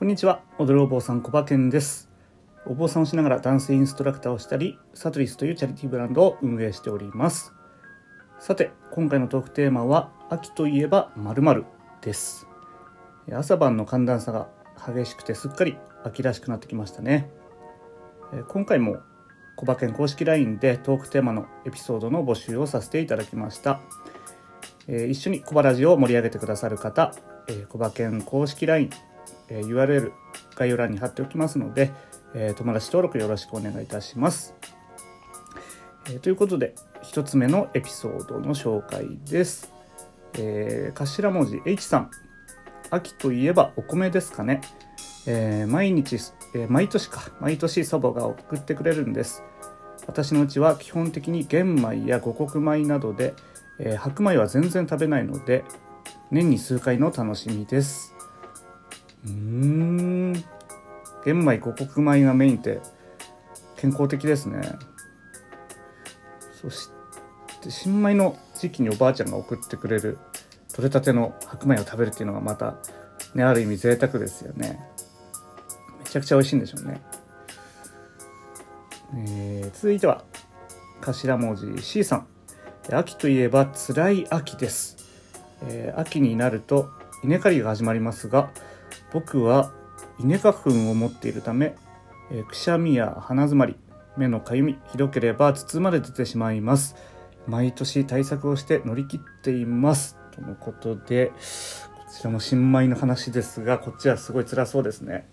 こんにちは。踊るお坊さんコバケンです。お坊さんをしながらダンスインストラクターをしたりサトリスというチャリティーブランドを運営しております。さて今回のトークテーマは秋といえば〇〇です。朝晩の寒暖差が激しくてすっかり秋らしくなってきましたね。今回もコバケン公式 LINE でトークテーマのエピソードの募集をさせていただきました。一緒にコバラジオを盛り上げてくださる方コバケン公式 LINE URL 概要欄に貼っておきますので友達登録よろしくお願いいたします。ということで1つ目のエピソードの紹介です。えー、頭文字 H さん。秋といえばお米ですかね、えー、毎日、えー、毎年か。毎年祖母が送ってくれるんです。私のうちは基本的に玄米や五穀米などで、え、白米は全然食べないので年に数回の楽しみです。うん。玄米五穀米がメインって健康的ですね。そして新米の時期におばあちゃんが送ってくれる取れたての白米を食べるっていうのがまたねある意味贅沢ですよね。めちゃくちゃ美味しいんでしょうね、えー、続いては頭文字 C さん。秋といえば辛い秋です、えー、秋になると稲刈りが始まりますが僕は稲花粉を持っているため、え、くしゃみや鼻づまり目のかゆみひどければ筒まで出てしまいます。毎年対策をして乗り切っています。とのことでこちらも新米の話ですがこっちはすごい辛そうですね。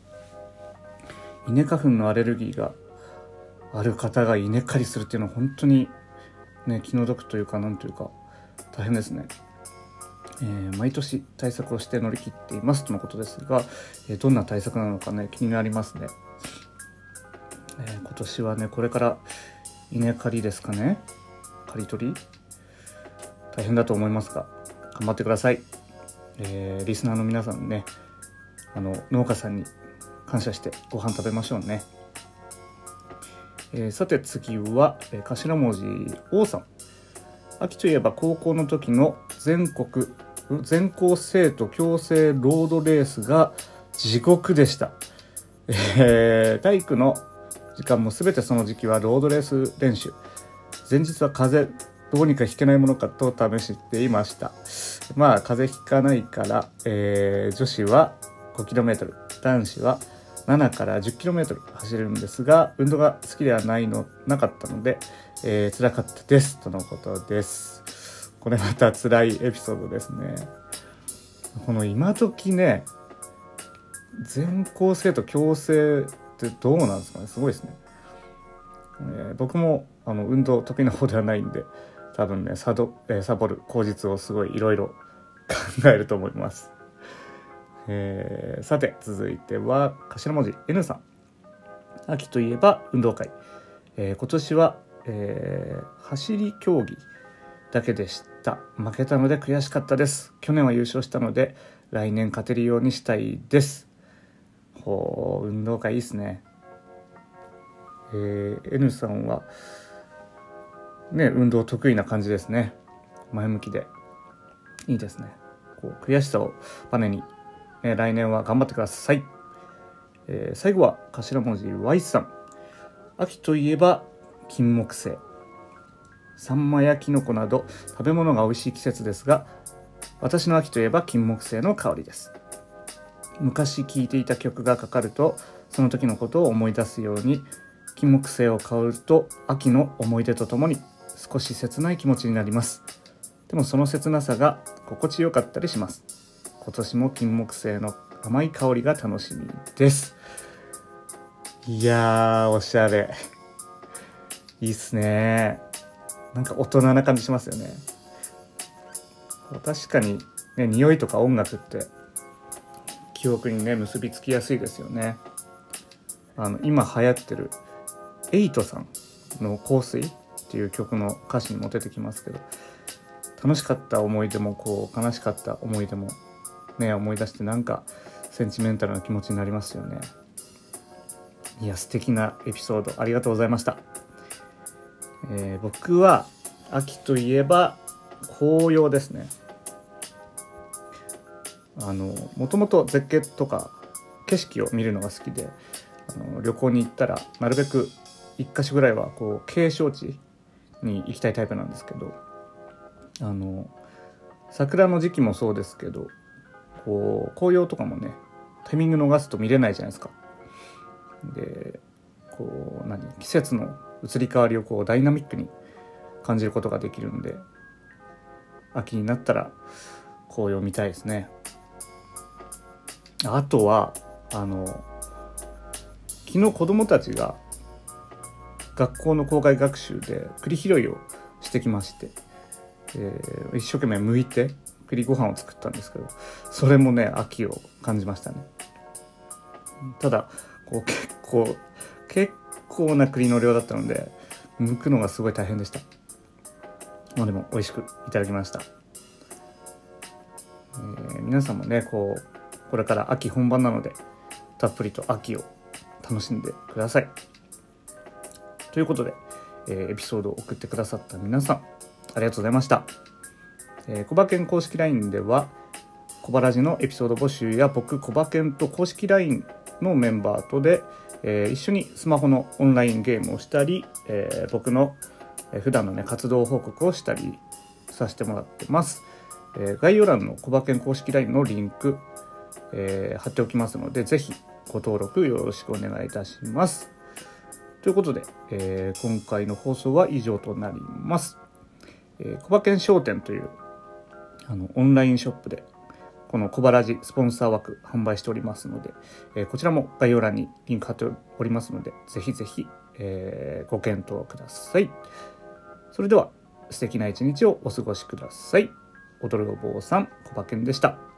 稲花粉のアレルギーがある方が稲刈りするっていうのは本当にね気の毒というかなんというか大変ですね。えー、毎年対策をして乗り切っていますとのことですが、えー、どんな対策なのかね気になりますね、えー、今年はねこれから稲刈りですかね。刈り取り。大変だと思いますが頑張ってください、えリスナーの皆さんねあの農家さんに感謝してご飯食べましょうね、えさて次は、え頭文字王さん。秋といえば高校の時の全国全校生徒強制ロードレースが地獄でした。えー、体育の時間も全てその時期はロードレース練習。前日は風邪、どうにか引けないものかと試していました。まあ、風邪ひかないから、えー、女子は 5km、男子は7から 10km 走れるんですが、運動が好きではないの、なかったので、えー、辛かったです。とのことです。これまた辛いエピソードですね。この今時ね、全校生徒強制ってどうなんですかねすごいですね。えー、僕もあの運動得意な方ではないんで、多分ね、サド、えー、サボる口実をすごいいろいろ考えると思います。えー、さて、続いては頭文字 N さん。秋といえば運動会。えー、今年は、えー、走り競技だけでした。負けたので悔しかったです。去年は優勝したので、来年勝てるようにしたいです。ほう、運動会いいっすね。えー、N さんは、ね、運動得意な感じですね。前向きで。いいですね。こう、悔しさをバネに、えー、来年は頑張ってください。えー、最後は頭文字 Y さん。秋といえば金木犀。サンマやキノコなど食べ物が美味しい季節ですが私の秋といえば金木犀の香りです。昔聴いていた曲がかかるとその時のことを思い出すように金木犀を香ると秋の思い出とともに少し切ない気持ちになります。でもその切なさが心地よかったりします。今年も金木犀の甘い香りが楽しみです。いやーおしゃれ。いいっすねなんか大人な感じしますよね。確かにね匂いとか音楽って記憶にね結びつきやすいですよね。あの今流行ってるエイトさんの「香水」っていう曲の歌詞にも出てきますけど楽しかった思い出もこう悲しかった思い出もね思い出してなんかセンチメンタルな気持ちになりますよね。いや素敵なエピソードありがとうございました。えー、僕は秋といえば紅葉ですねあのもともと絶景とか景色を見るのが好きであの旅行に行ったらなるべく1箇所ぐらいはこう景勝地に行きたいタイプなんですけどあの桜の時期もそうですけどこう紅葉とかもねタイミング逃すと見れないじゃないですか。でこう何季節の移り変わりをこうダイナミックに感じることができるんで秋になったら紅葉見たいですね。あとはあの昨日子供たちが学校の校外学習で栗拾いをしてきまして、えー、一生懸命剥いて栗ご飯を作ったんですけどそれもね秋を感じましたねただこう結構結構な栗の量だったので剥くのがすごい大変でした。まあでも美味しくいただきました、えー、皆さんもねこうこれから秋本番なのでたっぷりと秋を楽しんでください。ということで、えー、エピソードを送ってくださった皆さんありがとうございました。えー、コバケン公式 LINE では、コバラジのエピソード募集や僕、コバケンと公式 LINE のメンバーとで、えー、一緒にスマホのオンラインゲームをしたり、えー、僕の普段のね、活動報告をしたりさせてもらってます。えー、概要欄のコバケン公式 LINE のリンク、えー、貼っておきますので、ぜひご登録よろしくお願いいたします。ということで、えー、今回の放送は以上となります。えー、コバケン商店というあのオンラインショップでこの小腹寺スポンサー枠販売しておりますので、えー、こちらも概要欄にリンク貼っておりますので、ぜひぜひ、えー、ご検討ください。それでは素敵な一日をお過ごしください。踊るお坊さん、小馬健でした。